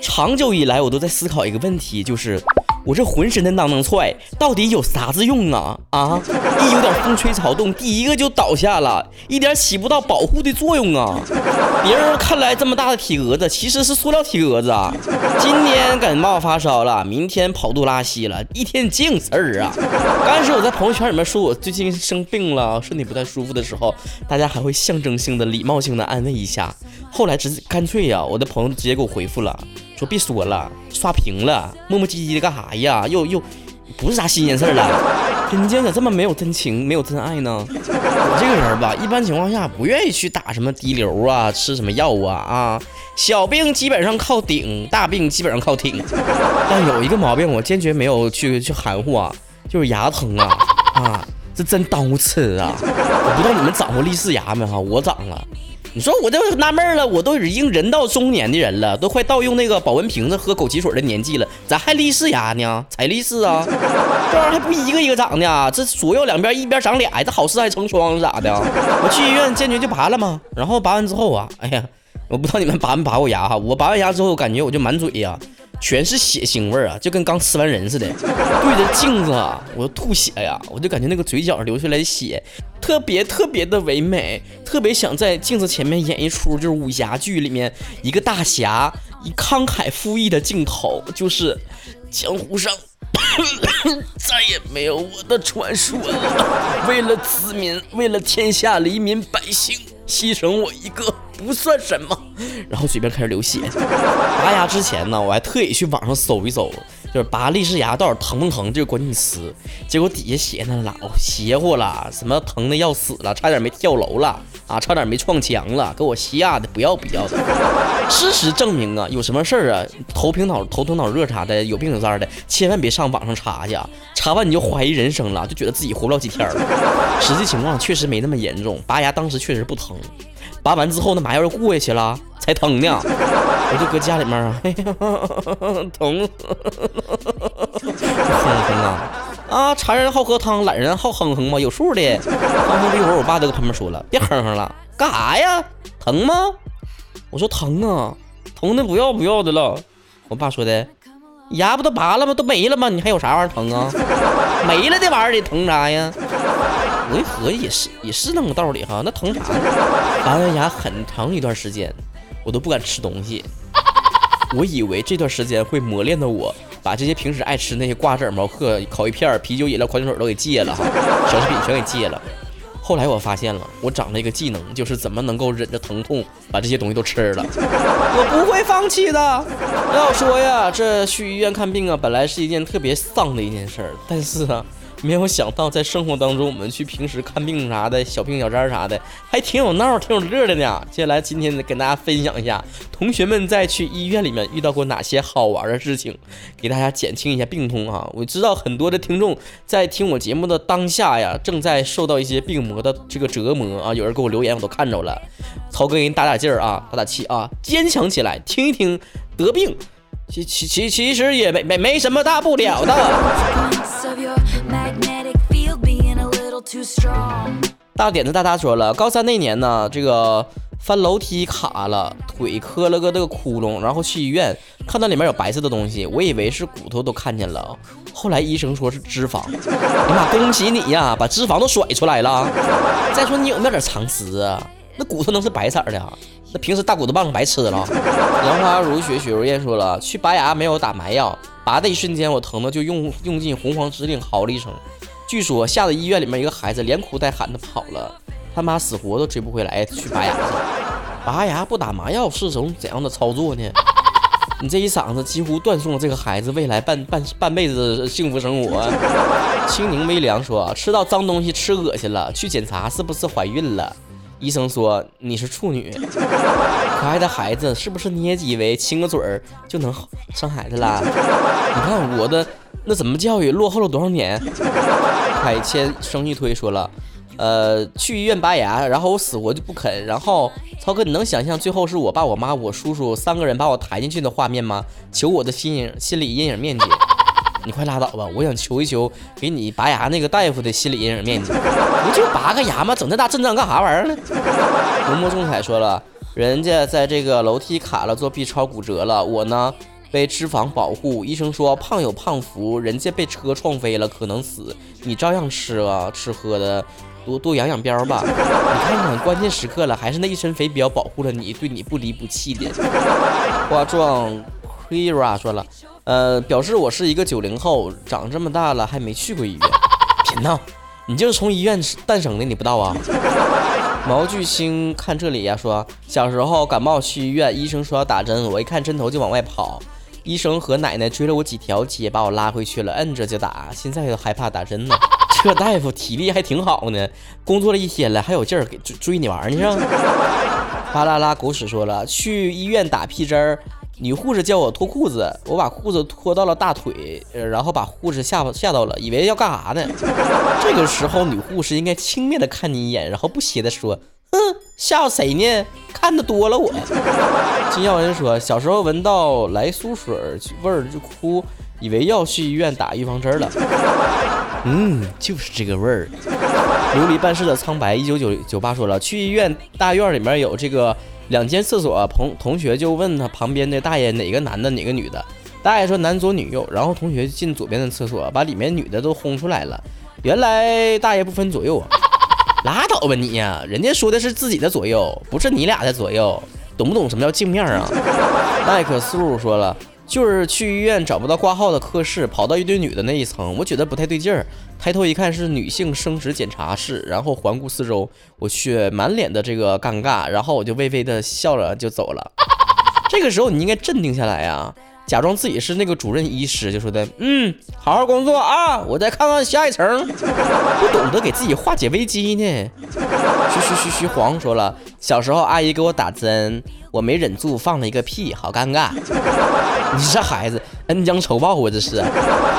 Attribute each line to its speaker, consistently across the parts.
Speaker 1: 长久以来，我都在思考一个问题，就是我这浑身的囊囊踹到底有啥子用啊？啊，一有点风吹草动，第一个就倒下了，一点起不到保护的作用啊！别人看来这么大的体格子，其实是塑料体格子啊！今天感冒发烧了，明天跑肚拉稀了，一天净事儿啊！刚开始我在朋友圈里面说我最近生病了，身体不太舒服的时候，大家还会象征性的、礼貌性的安慰一下。后来直干脆呀，我的朋友直接给我回复了。说别说了，刷屏了，磨磨唧唧的干啥呀？又又不是啥新鲜事儿了。人家咋这么没有真情，没有真爱呢？我这个人吧，一般情况下不愿意去打什么滴流啊，吃什么药啊啊。小病基本上靠顶，大病基本上靠挺。但有一个毛病，我坚决没有去去含糊啊，就是牙疼啊 啊，这真耽误吃啊！我不知道你们长过立式牙没哈？我长了。你说我就纳闷了，我都已经人到中年的人了，都快到用那个保温瓶子喝枸杞水的年纪了，咋还立誓牙呢？才立誓啊？这玩意儿还不一个一个长的啊，这左右两边一边长俩，这好事还成双咋的？我去医院坚决就拔了嘛，然后拔完之后啊，哎呀，我不知道你们拔没拔过牙哈，我拔完牙之后感觉我就满嘴呀。全是血腥味儿啊，就跟刚吃完人似的。对着镜子啊，我吐血呀，我就感觉那个嘴角流出来的血，特别特别的唯美，特别想在镜子前面演一出就是武侠剧里面一个大侠以慷慨赴义的镜头，就是江湖上 再也没有我的传说了。为了子民，为了天下黎民百姓，牺牲我一个。不算什么，然后嘴边开始流血。拔牙之前呢，我还特意去网上搜一搜，就是拔立式牙到底疼不疼这个关键词。结果底下写那老邪乎了，什么疼的要死了，差点没跳楼了啊，差点没撞墙了，给我吓得不要不要的。事实证明啊，有什么事儿啊，头平脑头疼脑热啥的，有病有灾的，千万别上网上查去，查完你就怀疑人生了，就觉得自己活不了几天了。实际情况确实没那么严重，拔牙当时确实不疼。拔完之后，那麻药又过下去了，才疼呢。我就搁家里面啊，哎呀，疼，哼哼啊啊！馋人好喝汤，懒人好哼哼嘛，有数的。哼哼一会儿，我爸就搁旁边说了：“别哼哼了，干啥呀？疼吗？”我说：“疼啊，疼的不要不要的了。”我爸说的：“牙不都拔了吗？都没了吗？你还有啥玩意儿疼啊？没了这玩意儿你疼啥呀？”我一合计也是，也是那个道理哈。那疼啥？拔完牙很长一段时间，我都不敢吃东西。我以为这段时间会磨练的我，把这些平时爱吃那些瓜子、毛嗑、烤鱼片、啤酒、饮料、矿泉水都给戒了哈，小食品全给戒了。后来我发现了，我长了一个技能，就是怎么能够忍着疼痛把这些东西都吃了。我不会放弃的。要说呀，这去医院看病啊，本来是一件特别丧的一件事儿，但是啊。没有想到，在生活当中，我们去平时看病啥的，小病小灾啥的，还挺有闹，挺有乐的呢。接下来，今天跟大家分享一下，同学们在去医院里面遇到过哪些好玩的事情，给大家减轻一下病痛啊。我知道很多的听众在听我节目的当下呀，正在受到一些病魔的这个折磨啊。有人给我留言，我都看着了。曹哥给你打打劲儿啊，打打气啊，坚强起来，听一听得病。其其其其实也没没没什么大不了的。Magnetic field being a little too strong 大点子大大说了，高三那年呢，这个翻楼梯卡了，腿磕了个这个窟窿，然后去医院看到里面有白色的东西，我以为是骨头都看见了，后来医生说是脂肪。哎妈，恭喜你呀，把脂肪都甩出来了。再说你有没有点常识啊？那骨头能是白色的？平时大骨头棒白吃了。杨花如雪，雪如烟说了，去拔牙没有打麻药，拔的一瞬间我疼的就用用尽洪荒之力嚎了一声。据说吓得医院里面一个孩子连哭带喊的跑了，他妈死活都追不回来去拔牙去。拔牙不打麻药是种怎样的操作呢？你这一嗓子几乎断送了这个孩子未来半半半辈子的幸福生活。清柠微凉说，吃到脏东西吃恶心了，去检查是不是怀孕了？医生说你是处女，可爱的孩子，是不是你也以为亲个嘴儿就能生孩子啦？你看我的那怎么教育落后了多少年？海谦生一推说了，呃，去医院拔牙，然后我死活就不肯。然后曹哥，你能想象最后是我爸、我妈、我叔叔三个人把我抬进去的画面吗？求我的心影心理阴影面积。你快拉倒吧！我想求一求给你拔牙那个大夫的心理阴影面积，不就拔个牙吗？整那大阵仗干啥玩意儿呢？浓墨重彩说了，人家在这个楼梯卡了，做 B 超骨折了，我呢被脂肪保护，医生说胖有胖福，人家被车撞飞了，可能死，你照样吃啊，吃喝的。多多养养膘吧，你看看关键时刻了，还是那一身肥膘保护了你，对你不离不弃的。花壮 Kira 说了，呃，表示我是一个九零后，长这么大了还没去过医院。别闹，你就是从医院诞生的，你不知道啊？毛巨星看这里呀，说小时候感冒去医院，医生说要打针，我一看针头就往外跑，医生和奶奶追了我几条街，把我拉回去了，摁着就打，现在都害怕打针呢。这大夫体力还挺好呢，工作了一天了，还有劲儿给追追你玩呢，是吧？巴啦啦狗屎说了，去医院打屁针儿，女护士叫我脱裤子，我把裤子脱到了大腿，然后把护士吓吓到了，以为要干啥呢？这个时候女护士应该轻蔑的看你一眼，然后不屑的说：“哼，吓唬谁呢？看的多了我。”金耀文说，小时候闻到来苏水味儿就哭，以为要去医院打预防针了。嗯，就是这个味儿。琉璃办事的苍白一九九九八说了，去医院大院里面有这个两间厕所，同同学就问他旁边的大爷哪个男的哪个女的，大爷说男左女右，然后同学进左边的厕所，把里面女的都轰出来了。原来大爷不分左右啊！拉倒吧你呀，人家说的是自己的左右，不是你俩的左右，懂不懂什么叫镜面啊？麦克斯路说了。就是去医院找不到挂号的科室，跑到一堆女的那一层，我觉得不太对劲儿。抬头一看是女性生殖检查室，然后环顾四周，我去满脸的这个尴尬，然后我就微微的笑了就走了。这个时候你应该镇定下来呀，假装自己是那个主任医师，就说的，嗯，好好工作啊，我再看看下一层。不懂得给自己化解危机呢。嘘嘘嘘嘘，黄说了，小时候阿姨给我打针。我没忍住放了一个屁，好尴尬！你这孩子恩将仇报啊，这是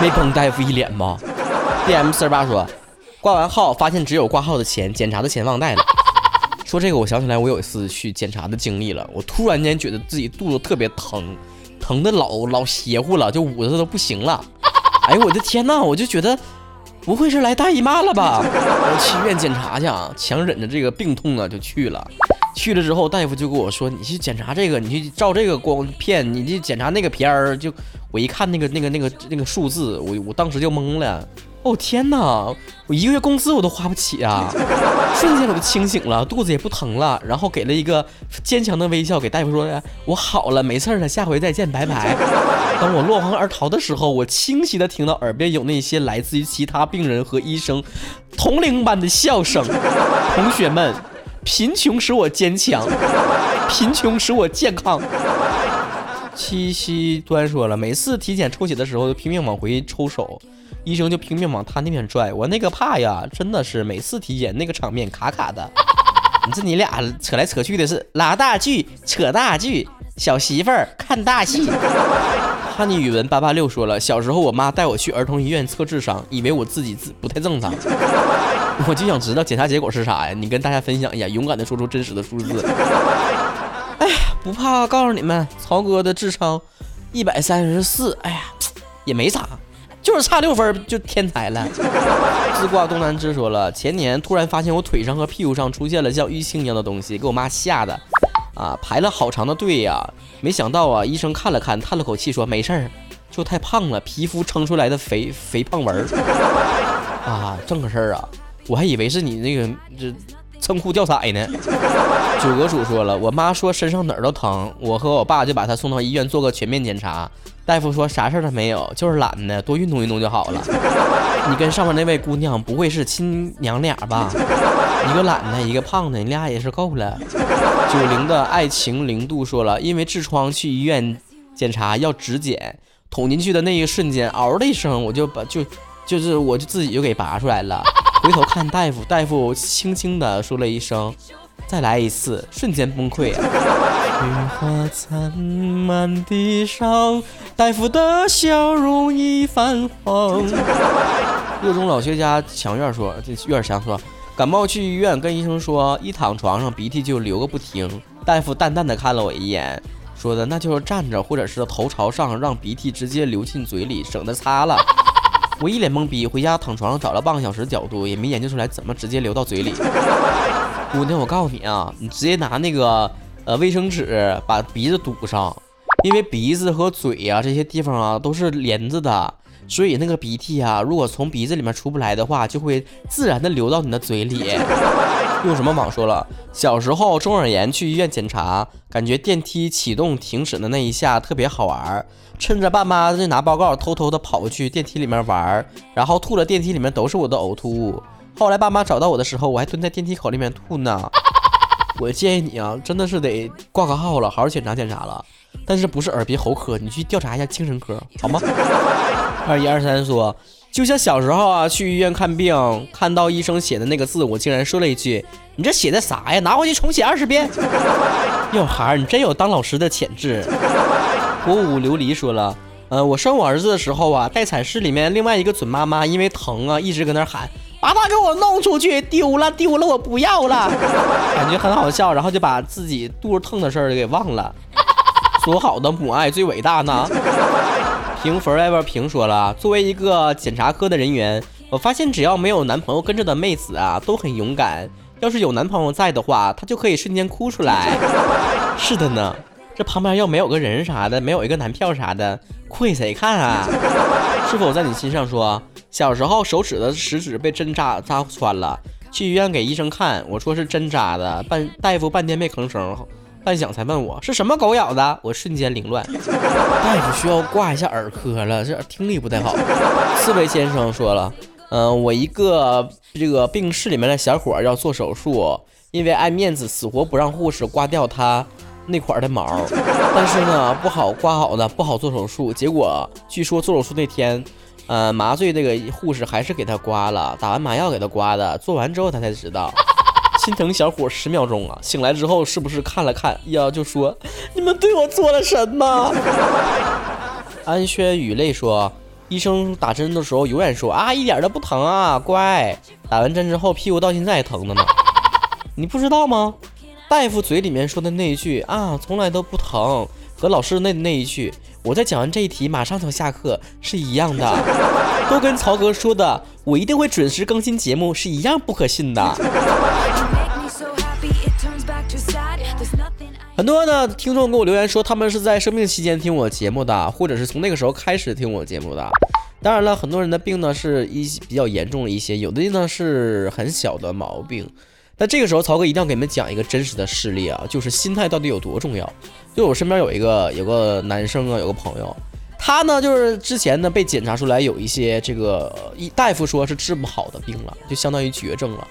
Speaker 1: 没崩大夫一脸吗？D M 四十八说，挂完号发现只有挂号的钱，检查的钱忘带了。说这个我想起来我有一次去检查的经历了，我突然间觉得自己肚子特别疼，疼的老老邪乎了，就捂着都不行了。哎呦我的天呐，我就觉得不会是来大姨妈了吧？我去医院检查去啊，强忍着这个病痛啊就去了。去了之后，大夫就跟我说：“你去检查这个，你去照这个光片，你去检查那个片儿。”就我一看那个那个那个那个数字，我我当时就懵了。哦天哪，我一个月工资我都花不起啊！瞬间我就清醒了，肚子也不疼了，然后给了一个坚强的微笑，给大夫说：“我好了，没事了，下回再见，拜拜。”当我落荒而逃的时候，我清晰的听到耳边有那些来自于其他病人和医生同龄般的笑声。同学们。贫穷使我坚强，贫穷使我健康。七夕端说了，每次体检抽血的时候，拼命往回抽手，医生就拼命往他那边拽。我那个怕呀，真的是每次体检那个场面卡卡的。你这你俩扯来扯去的是拉大锯扯大锯，小媳妇儿看大戏。哈尼语文八八六说了，小时候我妈带我去儿童医院测智商，以为我自己自不太正常。我就想知道检查结果是啥呀？你跟大家分享一下，勇敢的说出真实的数字。哎呀，不怕，告诉你们，曹哥的智商一百三十四。哎呀，也没啥，就是差六分就天才了。自挂东南枝说了，前年突然发现我腿上和屁股上出现了像淤青一样的东西，给我妈吓的啊，排了好长的队呀。没想到啊，医生看了看，叹了口气说没事儿，就太胖了，皮肤撑出来的肥肥胖纹儿啊，正个事儿啊。我还以为是你那个这蹭裤掉色呢。九阁主说了，我妈说身上哪儿都疼，我和我爸就把她送到医院做个全面检查。大夫说啥事儿都没有，就是懒呢，多运动运动就好了。你跟上面那位姑娘不会是亲娘俩吧？一个懒的，一个胖的，你俩也是够了。九零的爱情零度说了，因为痔疮去医院检查要指检，捅进去的那一瞬间，嗷的一声，我就把就就是我就自己就给拔出来了。回头看大夫，大夫轻轻地说了一声：“再来一次。”瞬间崩溃。雪花残满地上，大夫的笑容已泛黄。热衷老学家强院说：“这院强说，感冒去医院，跟医生说，一躺床上鼻涕就流个不停。大夫淡淡的看了我一眼，说的那就是站着或者是头朝上，让鼻涕直接流进嘴里，省得擦了。”我一脸懵逼，回家躺床上找了半个小时角度，也没研究出来怎么直接流到嘴里。姑娘，我告诉你啊，你直接拿那个呃卫生纸把鼻子堵上，因为鼻子和嘴啊这些地方啊都是连着的，所以那个鼻涕啊，如果从鼻子里面出不来的话，就会自然的流到你的嘴里。用什么网说了？小时候中耳炎去医院检查，感觉电梯启动停止的那一下特别好玩，趁着爸妈在拿报告，偷偷的跑过去电梯里面玩，然后吐了电梯里面都是我的呕吐物。后来爸妈找到我的时候，我还蹲在电梯口里面吐呢。我建议你啊，真的是得挂个号了，好好检查检查了。但是不是耳鼻喉科，你去调查一下精神科，好吗？二一二三说。就像小时候啊，去医院看病，看到医生写的那个字，我竟然说了一句：“你这写的啥呀？拿回去重写二十遍。”哟，孩儿，你真有当老师的潜质。火舞琉璃说了：“呃，我生我儿子的时候啊，待产室里面另外一个准妈妈因为疼啊，一直搁那喊，把他给我弄出去，丢了丢了，我不要了。”感觉很好笑，然后就把自己肚子疼的事儿给忘了。说好的母爱最伟大呢？平 forever 平说了，作为一个检查科的人员，我发现只要没有男朋友跟着的妹子啊，都很勇敢。要是有男朋友在的话，她就可以瞬间哭出来。是的呢，这旁边要没有个人啥的，没有一个男票啥的，哭给谁看啊？是否在你心上说，小时候手指的食指被针扎扎穿了，去医院给医生看，我说是针扎的，半大夫半天没吭声。半晌才问我是什么狗咬的，我瞬间凌乱。大夫需要挂一下耳科了，这听力不太好。刺猬先生说了，嗯，我一个这个病室里面的小伙要做手术，因为爱面子，死活不让护士刮掉他那块的毛。但是呢，不好刮好的，不好做手术。结果据说做手术那天，呃，麻醉那个护士还是给他刮了，打完麻药给他刮的。做完之后他才知道。心疼小伙十秒钟啊！醒来之后是不是看了看呀？就说你们对我做了什么？安轩雨泪说，医生打针的时候永远说啊，一点都不疼啊，乖。打完针之后屁股到现在还疼着呢。你不知道吗？大夫嘴里面说的那一句啊，从来都不疼，和老师那那一句，我在讲完这一题马上就下课是一样的，都跟曹哥说的我一定会准时更新节目是一样不可信的。很多的听众给我留言说，他们是在生病期间听我节目的，或者是从那个时候开始听我节目的。当然了，很多人的病呢是一比较严重的一些，有的呢是很小的毛病。那这个时候，曹哥一定要给你们讲一个真实的事例啊，就是心态到底有多重要。就我身边有一个有个男生啊，有个朋友，他呢就是之前呢被检查出来有一些这个一大夫说是治不好的病了，就相当于绝症了。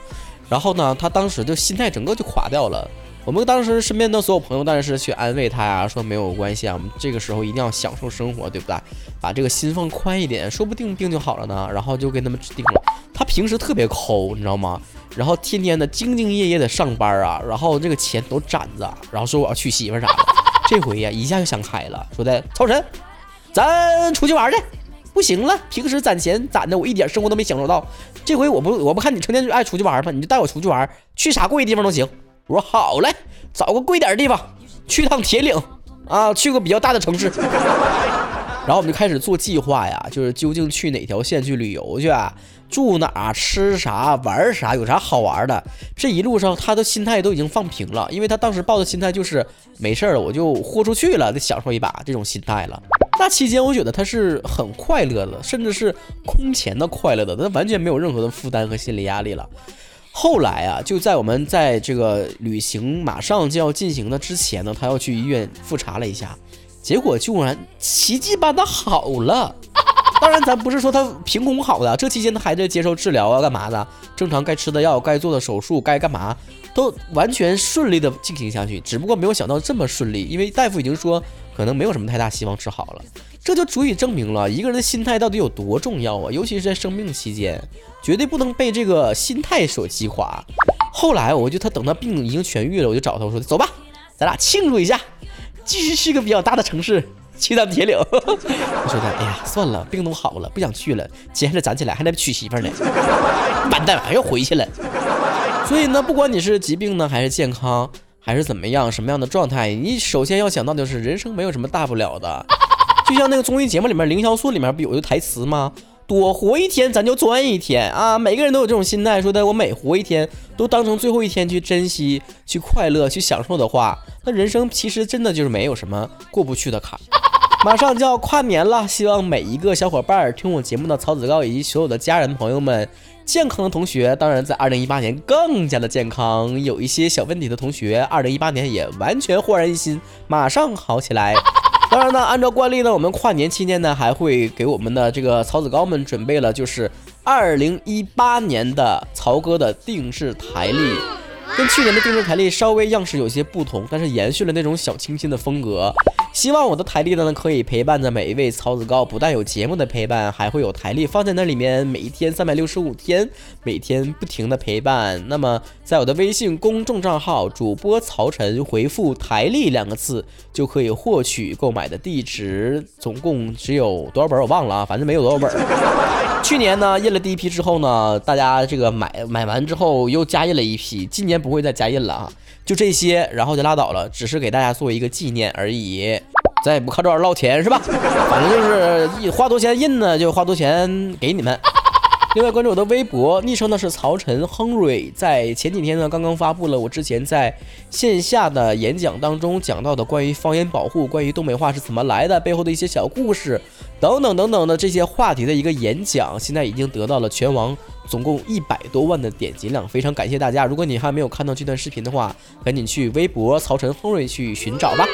Speaker 1: 然后呢，他当时就心态整个就垮掉了。我们当时身边的所有朋友当然是去安慰他呀，说没有关系啊，我们这个时候一定要享受生活，对不对？把这个心放宽一点，说不定病就好了呢。然后就给他们治定了。他平时特别抠，你知道吗？然后天天的兢兢业业的上班啊，然后这个钱都攒着，然后说我要娶媳妇啥的。这回呀，一下就想开了，说的超神，咱出去玩去。不行了，平时攒钱攒的我一点生活都没享受到，这回我不我不看你成天就爱出去玩吗？你就带我出去玩，去啥贵地方都行。我说好嘞，找个贵点的地方，去趟铁岭啊，去个比较大的城市。然后我们就开始做计划呀，就是究竟去哪条线去旅游去，住哪，吃啥，玩啥，有啥好玩的。这一路上他的心态都已经放平了，因为他当时抱的心态就是没事儿了，我就豁出去了，得享受一把这种心态了。那期间我觉得他是很快乐的，甚至是空前的快乐的，他完全没有任何的负担和心理压力了。后来啊，就在我们在这个旅行马上就要进行的之前呢，他要去医院复查了一下，结果居然奇迹般的好了。当然，咱不是说他凭空好的，这期间他还在接受治疗啊，干嘛的？正常该吃的药、该做的手术、该干嘛，都完全顺利的进行下去。只不过没有想到这么顺利，因为大夫已经说可能没有什么太大希望治好了。这就足以证明了一个人的心态到底有多重要啊！尤其是在生病期间，绝对不能被这个心态所击垮。后来，我就他等他病已经痊愈了，我就找他我说：“走吧，咱俩庆祝一下，继续去个比较大的城市，去趟铁岭。”我说的：“哎呀，算了，病都好了，不想去了。接下来攒起来还得娶媳妇呢，完蛋，还要回去了。”所以呢，不管你是疾病呢，还是健康，还是怎么样，什么样的状态，你首先要想到的是，人生没有什么大不了的。就像那个综艺节目里面，凌潇肃里面不有一个台词吗？多活一天咱就赚一天啊！每个人都有这种心态，说的我每活一天都当成最后一天去珍惜、去快乐、去享受的话，那人生其实真的就是没有什么过不去的坎。马上就要跨年了，希望每一个小伙伴听我节目的曹子高以及所有的家人朋友们，健康的同学，当然在二零一八年更加的健康。有一些小问题的同学，二零一八年也完全焕然一新，马上好起来。当然呢，按照惯例呢，我们跨年期间呢，还会给我们的这个曹子高们准备了，就是二零一八年的曹哥的定制台历。跟去年的定制台历稍微样式有些不同，但是延续了那种小清新的风格。希望我的台历呢，可以陪伴着每一位曹子高，不但有节目的陪伴，还会有台历放在那里面，每一天三百六十五天，每天不停的陪伴。那么，在我的微信公众账号主播曹晨回复“台历”两个字，就可以获取购买的地址。总共只有多少本我忘了啊，反正没有多少本。去年呢印了第一批之后呢，大家这个买买完之后又加印了一批，今年不会再加印了啊，就这些，然后就拉倒了，只是给大家做一个纪念而已。咱也不靠这玩意儿捞钱是吧？反正就是花多钱印呢，就花多钱给你们。另外关注我的微博，昵称呢是曹晨亨瑞。在前几天呢，刚刚发布了我之前在线下的演讲当中讲到的关于方言保护、关于东北话是怎么来的、背后的一些小故事等等等等的这些话题的一个演讲，现在已经得到了全网总共一百多万的点击量，非常感谢大家。如果你还没有看到这段视频的话，赶紧去微博曹晨亨瑞去寻找吧。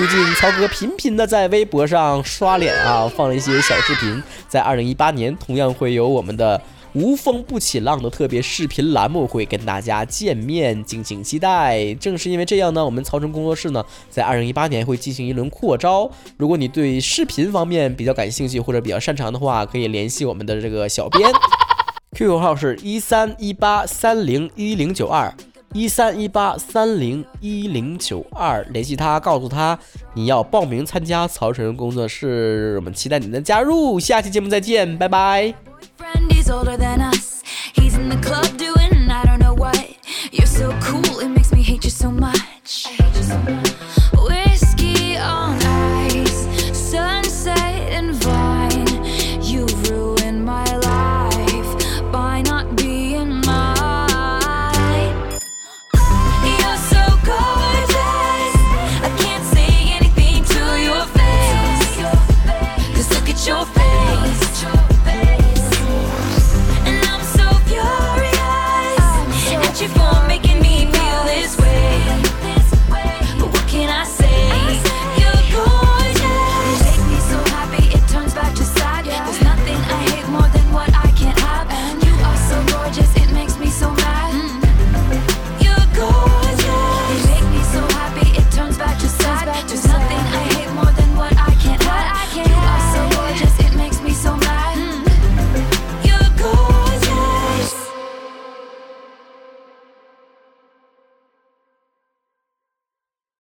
Speaker 1: 最近曹哥频频的在微博上刷脸啊，放了一些小视频。在二零一八年，同样会有我们的无风不起浪的特别视频栏目会跟大家见面，敬请期待。正是因为这样呢，我们曹晨工作室呢，在二零一八年会进行一轮扩招。如果你对视频方面比较感兴趣或者比较擅长的话，可以联系我们的这个小编，QQ 号是一三一八三零一零九二。一三一八三零一零九二，联系他，告诉他你要报名参加曹晨工作室，我们期待你的加入。下期节目再见，拜拜。
Speaker 2: you for making me